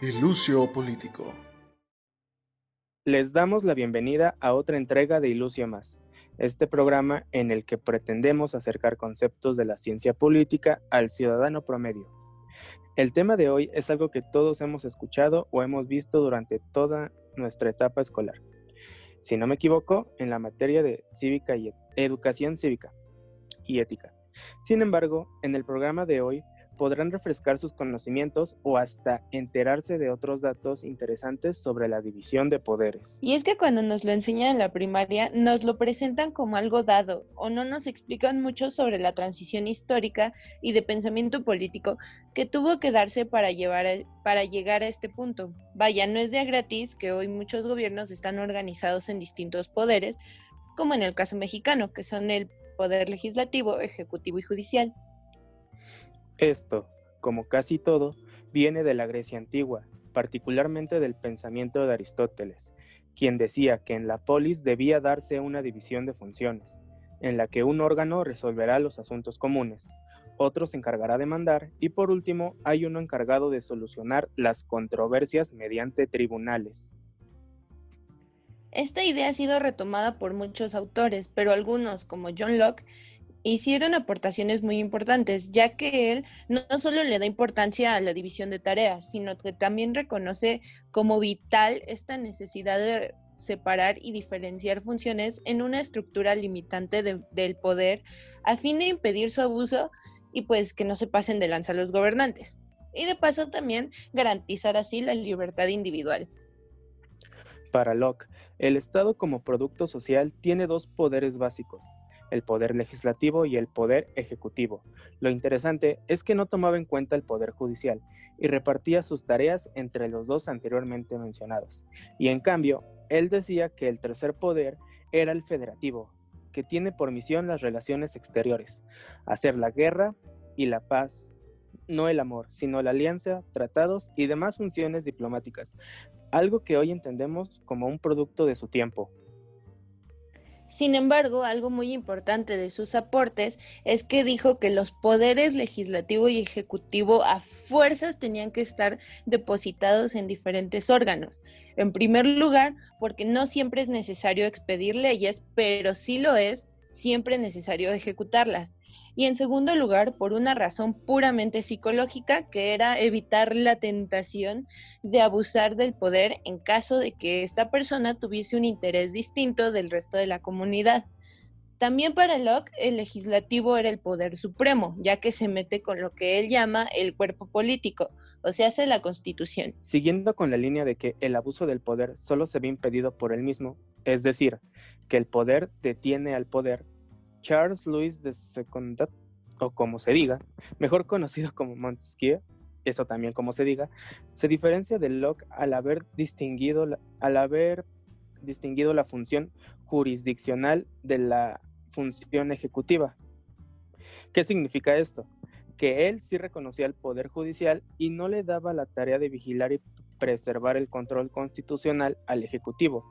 Ilucio Político. Les damos la bienvenida a otra entrega de Ilucio Más, este programa en el que pretendemos acercar conceptos de la ciencia política al ciudadano promedio. El tema de hoy es algo que todos hemos escuchado o hemos visto durante toda nuestra etapa escolar. Si no me equivoco, en la materia de cívica y educación cívica y ética. Sin embargo, en el programa de hoy podrán refrescar sus conocimientos o hasta enterarse de otros datos interesantes sobre la división de poderes. Y es que cuando nos lo enseñan en la primaria, nos lo presentan como algo dado o no nos explican mucho sobre la transición histórica y de pensamiento político que tuvo que darse para, llevar para llegar a este punto. Vaya, no es de gratis que hoy muchos gobiernos están organizados en distintos poderes, como en el caso mexicano, que son el poder legislativo, ejecutivo y judicial. Esto, como casi todo, viene de la Grecia antigua, particularmente del pensamiento de Aristóteles, quien decía que en la polis debía darse una división de funciones, en la que un órgano resolverá los asuntos comunes, otro se encargará de mandar y por último hay uno encargado de solucionar las controversias mediante tribunales. Esta idea ha sido retomada por muchos autores, pero algunos, como John Locke, hicieron aportaciones muy importantes, ya que él no solo le da importancia a la división de tareas, sino que también reconoce como vital esta necesidad de separar y diferenciar funciones en una estructura limitante del poder a fin de impedir su abuso y pues que no se pasen de lanza los gobernantes. Y de paso también garantizar así la libertad individual. Para Locke, el Estado como producto social tiene dos poderes básicos, el poder legislativo y el poder ejecutivo. Lo interesante es que no tomaba en cuenta el poder judicial y repartía sus tareas entre los dos anteriormente mencionados. Y en cambio, él decía que el tercer poder era el federativo, que tiene por misión las relaciones exteriores, hacer la guerra y la paz, no el amor, sino la alianza, tratados y demás funciones diplomáticas, algo que hoy entendemos como un producto de su tiempo, sin embargo, algo muy importante de sus aportes es que dijo que los poderes legislativo y ejecutivo a fuerzas tenían que estar depositados en diferentes órganos. En primer lugar, porque no siempre es necesario expedir leyes, pero sí lo es siempre necesario ejecutarlas y en segundo lugar por una razón puramente psicológica que era evitar la tentación de abusar del poder en caso de que esta persona tuviese un interés distinto del resto de la comunidad. También para Locke el legislativo era el poder supremo, ya que se mete con lo que él llama el cuerpo político, o sea, hace la constitución. Siguiendo con la línea de que el abuso del poder solo se ve impedido por él mismo, es decir, que el poder detiene al poder, Charles Louis de Secondat, o como se diga, mejor conocido como Montesquieu, eso también como se diga, se diferencia de Locke al haber distinguido al haber distinguido la función jurisdiccional de la función ejecutiva. ¿Qué significa esto? Que él sí reconocía el poder judicial y no le daba la tarea de vigilar y preservar el control constitucional al ejecutivo,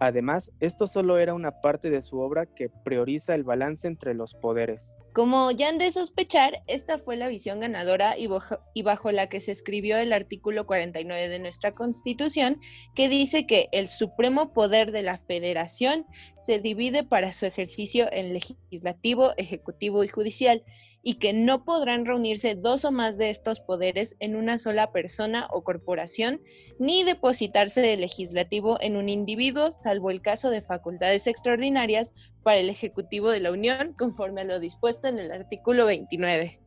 Además, esto solo era una parte de su obra que prioriza el balance entre los poderes. Como ya han de sospechar, esta fue la visión ganadora y bajo, la que se escribió el artículo 49 de nuestra Constitución, que dice que el supremo poder de la federación se divide para su ejercicio en legislativo, ejecutivo y judicial y que no podrán reunirse dos o más de estos poderes en una sola persona o corporación, ni depositarse el legislativo en un individuo, salvo el caso de facultades extraordinarias para el Ejecutivo de la Unión, conforme a lo dispuesto en el artículo 29.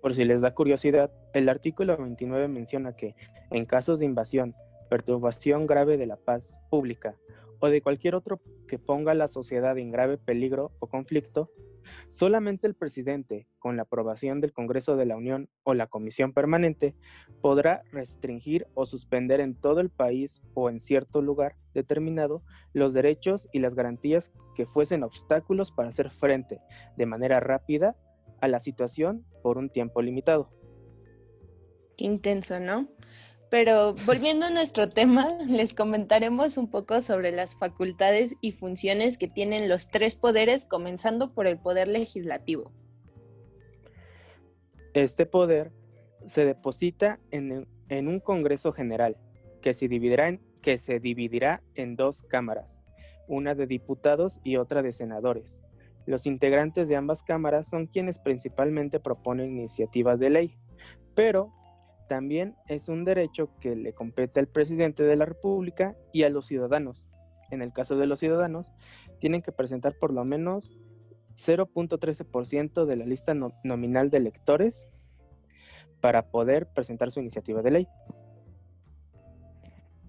Por si les da curiosidad, el artículo 29 menciona que, en casos de invasión, perturbación grave de la paz pública o de cualquier otro que ponga a la sociedad en grave peligro o conflicto, Solamente el presidente, con la aprobación del Congreso de la Unión o la Comisión Permanente, podrá restringir o suspender en todo el país o en cierto lugar determinado los derechos y las garantías que fuesen obstáculos para hacer frente de manera rápida a la situación por un tiempo limitado. Qué intenso, ¿no? Pero volviendo a nuestro tema, les comentaremos un poco sobre las facultades y funciones que tienen los tres poderes, comenzando por el poder legislativo. Este poder se deposita en, en un Congreso General que se dividirá en, que se dividirá en dos cámaras, una de diputados y otra de senadores. Los integrantes de ambas cámaras son quienes principalmente proponen iniciativas de ley, pero también es un derecho que le compete al presidente de la República y a los ciudadanos. En el caso de los ciudadanos, tienen que presentar por lo menos 0.13% de la lista nominal de electores para poder presentar su iniciativa de ley.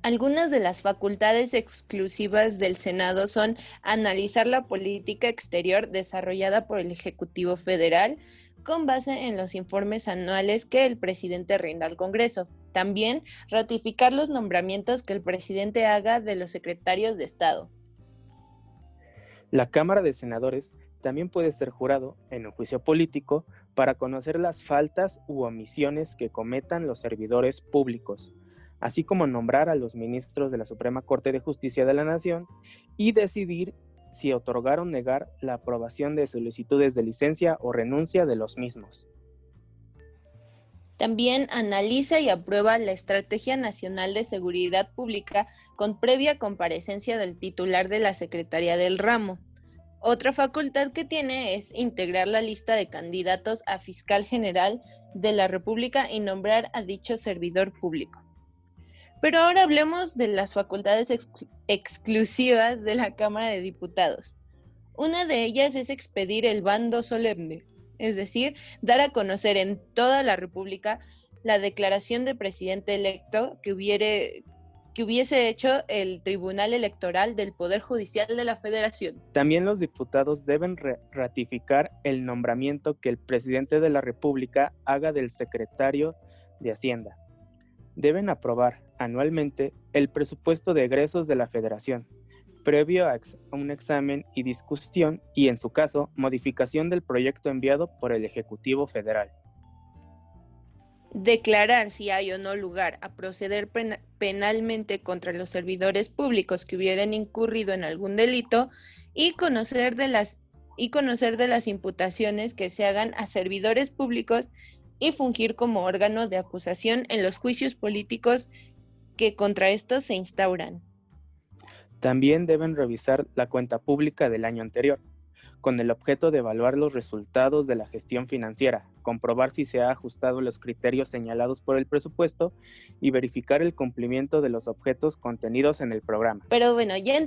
Algunas de las facultades exclusivas del Senado son analizar la política exterior desarrollada por el Ejecutivo Federal con base en los informes anuales que el presidente rinda al Congreso. También ratificar los nombramientos que el presidente haga de los secretarios de Estado. La Cámara de Senadores también puede ser jurado en un juicio político para conocer las faltas u omisiones que cometan los servidores públicos, así como nombrar a los ministros de la Suprema Corte de Justicia de la Nación y decidir si otorgar o negar la aprobación de solicitudes de licencia o renuncia de los mismos. También analiza y aprueba la Estrategia Nacional de Seguridad Pública con previa comparecencia del titular de la Secretaría del Ramo. Otra facultad que tiene es integrar la lista de candidatos a fiscal general de la República y nombrar a dicho servidor público. Pero ahora hablemos de las facultades exclusivas de la Cámara de Diputados. Una de ellas es expedir el bando solemne, es decir, dar a conocer en toda la República la declaración de presidente electo que, hubiere, que hubiese hecho el Tribunal Electoral del Poder Judicial de la Federación. También los diputados deben ratificar el nombramiento que el presidente de la República haga del secretario de Hacienda. Deben aprobar anualmente el presupuesto de egresos de la Federación, previo a un examen y discusión y, en su caso, modificación del proyecto enviado por el Ejecutivo Federal. Declarar si hay o no lugar a proceder penalmente contra los servidores públicos que hubieran incurrido en algún delito y conocer de las y conocer de las imputaciones que se hagan a servidores públicos y fungir como órgano de acusación en los juicios políticos que contra estos se instauran. También deben revisar la cuenta pública del año anterior, con el objeto de evaluar los resultados de la gestión financiera, comprobar si se ha ajustado los criterios señalados por el presupuesto y verificar el cumplimiento de los objetos contenidos en el programa. Pero bueno, ya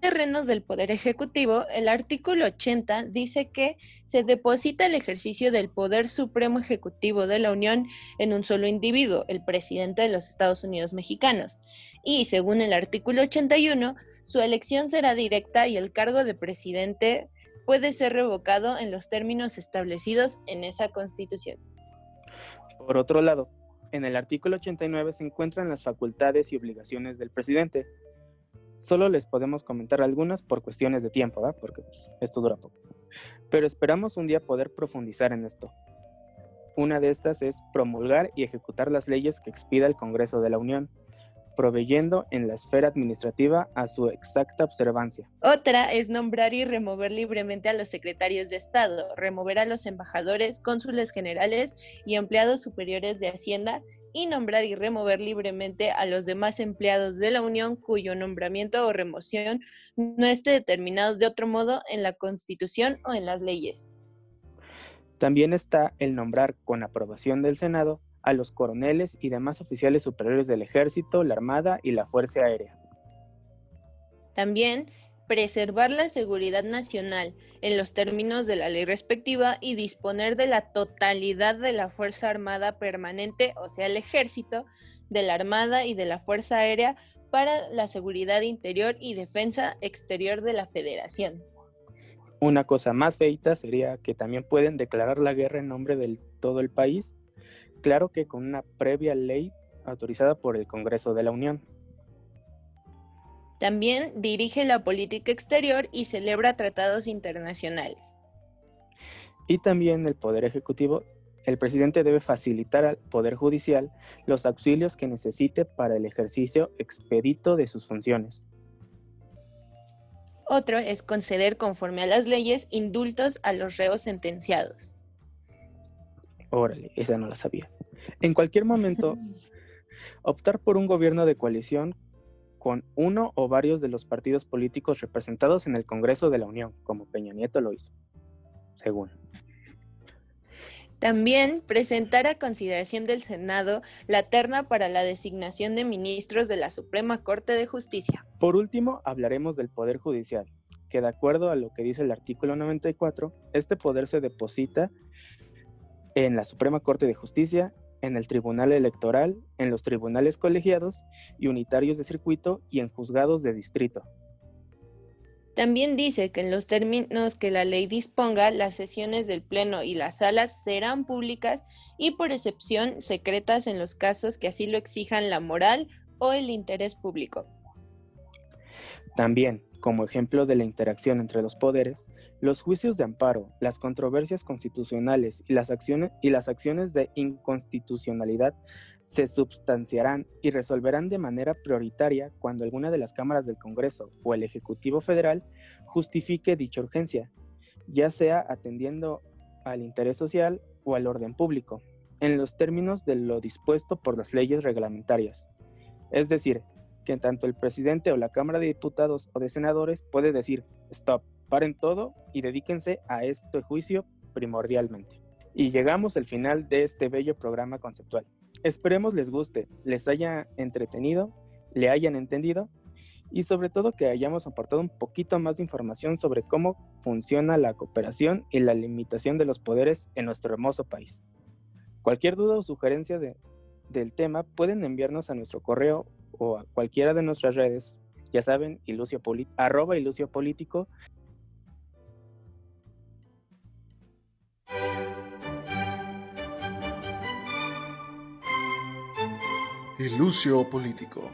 terrenos del Poder Ejecutivo, el artículo 80 dice que se deposita el ejercicio del Poder Supremo Ejecutivo de la Unión en un solo individuo, el presidente de los Estados Unidos mexicanos. Y según el artículo 81, su elección será directa y el cargo de presidente puede ser revocado en los términos establecidos en esa constitución. Por otro lado, en el artículo 89 se encuentran las facultades y obligaciones del presidente, Solo les podemos comentar algunas por cuestiones de tiempo, ¿verdad? porque pues, esto dura poco. Pero esperamos un día poder profundizar en esto. Una de estas es promulgar y ejecutar las leyes que expida el Congreso de la Unión, proveyendo en la esfera administrativa a su exacta observancia. Otra es nombrar y remover libremente a los secretarios de Estado, remover a los embajadores, cónsules generales y empleados superiores de Hacienda y nombrar y remover libremente a los demás empleados de la Unión cuyo nombramiento o remoción no esté determinado de otro modo en la Constitución o en las leyes. También está el nombrar con aprobación del Senado a los coroneles y demás oficiales superiores del Ejército, la Armada y la Fuerza Aérea. También preservar la seguridad nacional en los términos de la ley respectiva y disponer de la totalidad de la Fuerza Armada Permanente, o sea, el ejército, de la Armada y de la Fuerza Aérea para la seguridad interior y defensa exterior de la Federación. Una cosa más feita sería que también pueden declarar la guerra en nombre de todo el país, claro que con una previa ley autorizada por el Congreso de la Unión. También dirige la política exterior y celebra tratados internacionales. Y también el Poder Ejecutivo, el presidente debe facilitar al Poder Judicial los auxilios que necesite para el ejercicio expedito de sus funciones. Otro es conceder conforme a las leyes indultos a los reos sentenciados. Órale, esa no la sabía. En cualquier momento optar por un gobierno de coalición con uno o varios de los partidos políticos representados en el Congreso de la Unión, como Peña Nieto lo hizo, según. También presentar a consideración del Senado la terna para la designación de ministros de la Suprema Corte de Justicia. Por último, hablaremos del Poder Judicial, que de acuerdo a lo que dice el artículo 94, este poder se deposita en la Suprema Corte de Justicia, en el Tribunal Electoral, en los tribunales colegiados y unitarios de circuito y en juzgados de distrito. También dice que en los términos que la ley disponga, las sesiones del Pleno y las salas serán públicas y por excepción secretas en los casos que así lo exijan la moral o el interés público. También, como ejemplo de la interacción entre los poderes, los juicios de amparo, las controversias constitucionales y las acciones, y las acciones de inconstitucionalidad se substanciarán y resolverán de manera prioritaria cuando alguna de las cámaras del Congreso o el Ejecutivo Federal justifique dicha urgencia, ya sea atendiendo al interés social o al orden público, en los términos de lo dispuesto por las leyes reglamentarias. Es decir, que tanto el presidente o la Cámara de Diputados o de Senadores puede decir, stop, paren todo y dedíquense a este juicio primordialmente. Y llegamos al final de este bello programa conceptual. Esperemos les guste, les haya entretenido, le hayan entendido y sobre todo que hayamos aportado un poquito más de información sobre cómo funciona la cooperación y la limitación de los poderes en nuestro hermoso país. Cualquier duda o sugerencia de, del tema pueden enviarnos a nuestro correo o a cualquiera de nuestras redes, ya saben, ilucio arroba ilucio político Ilusio Político.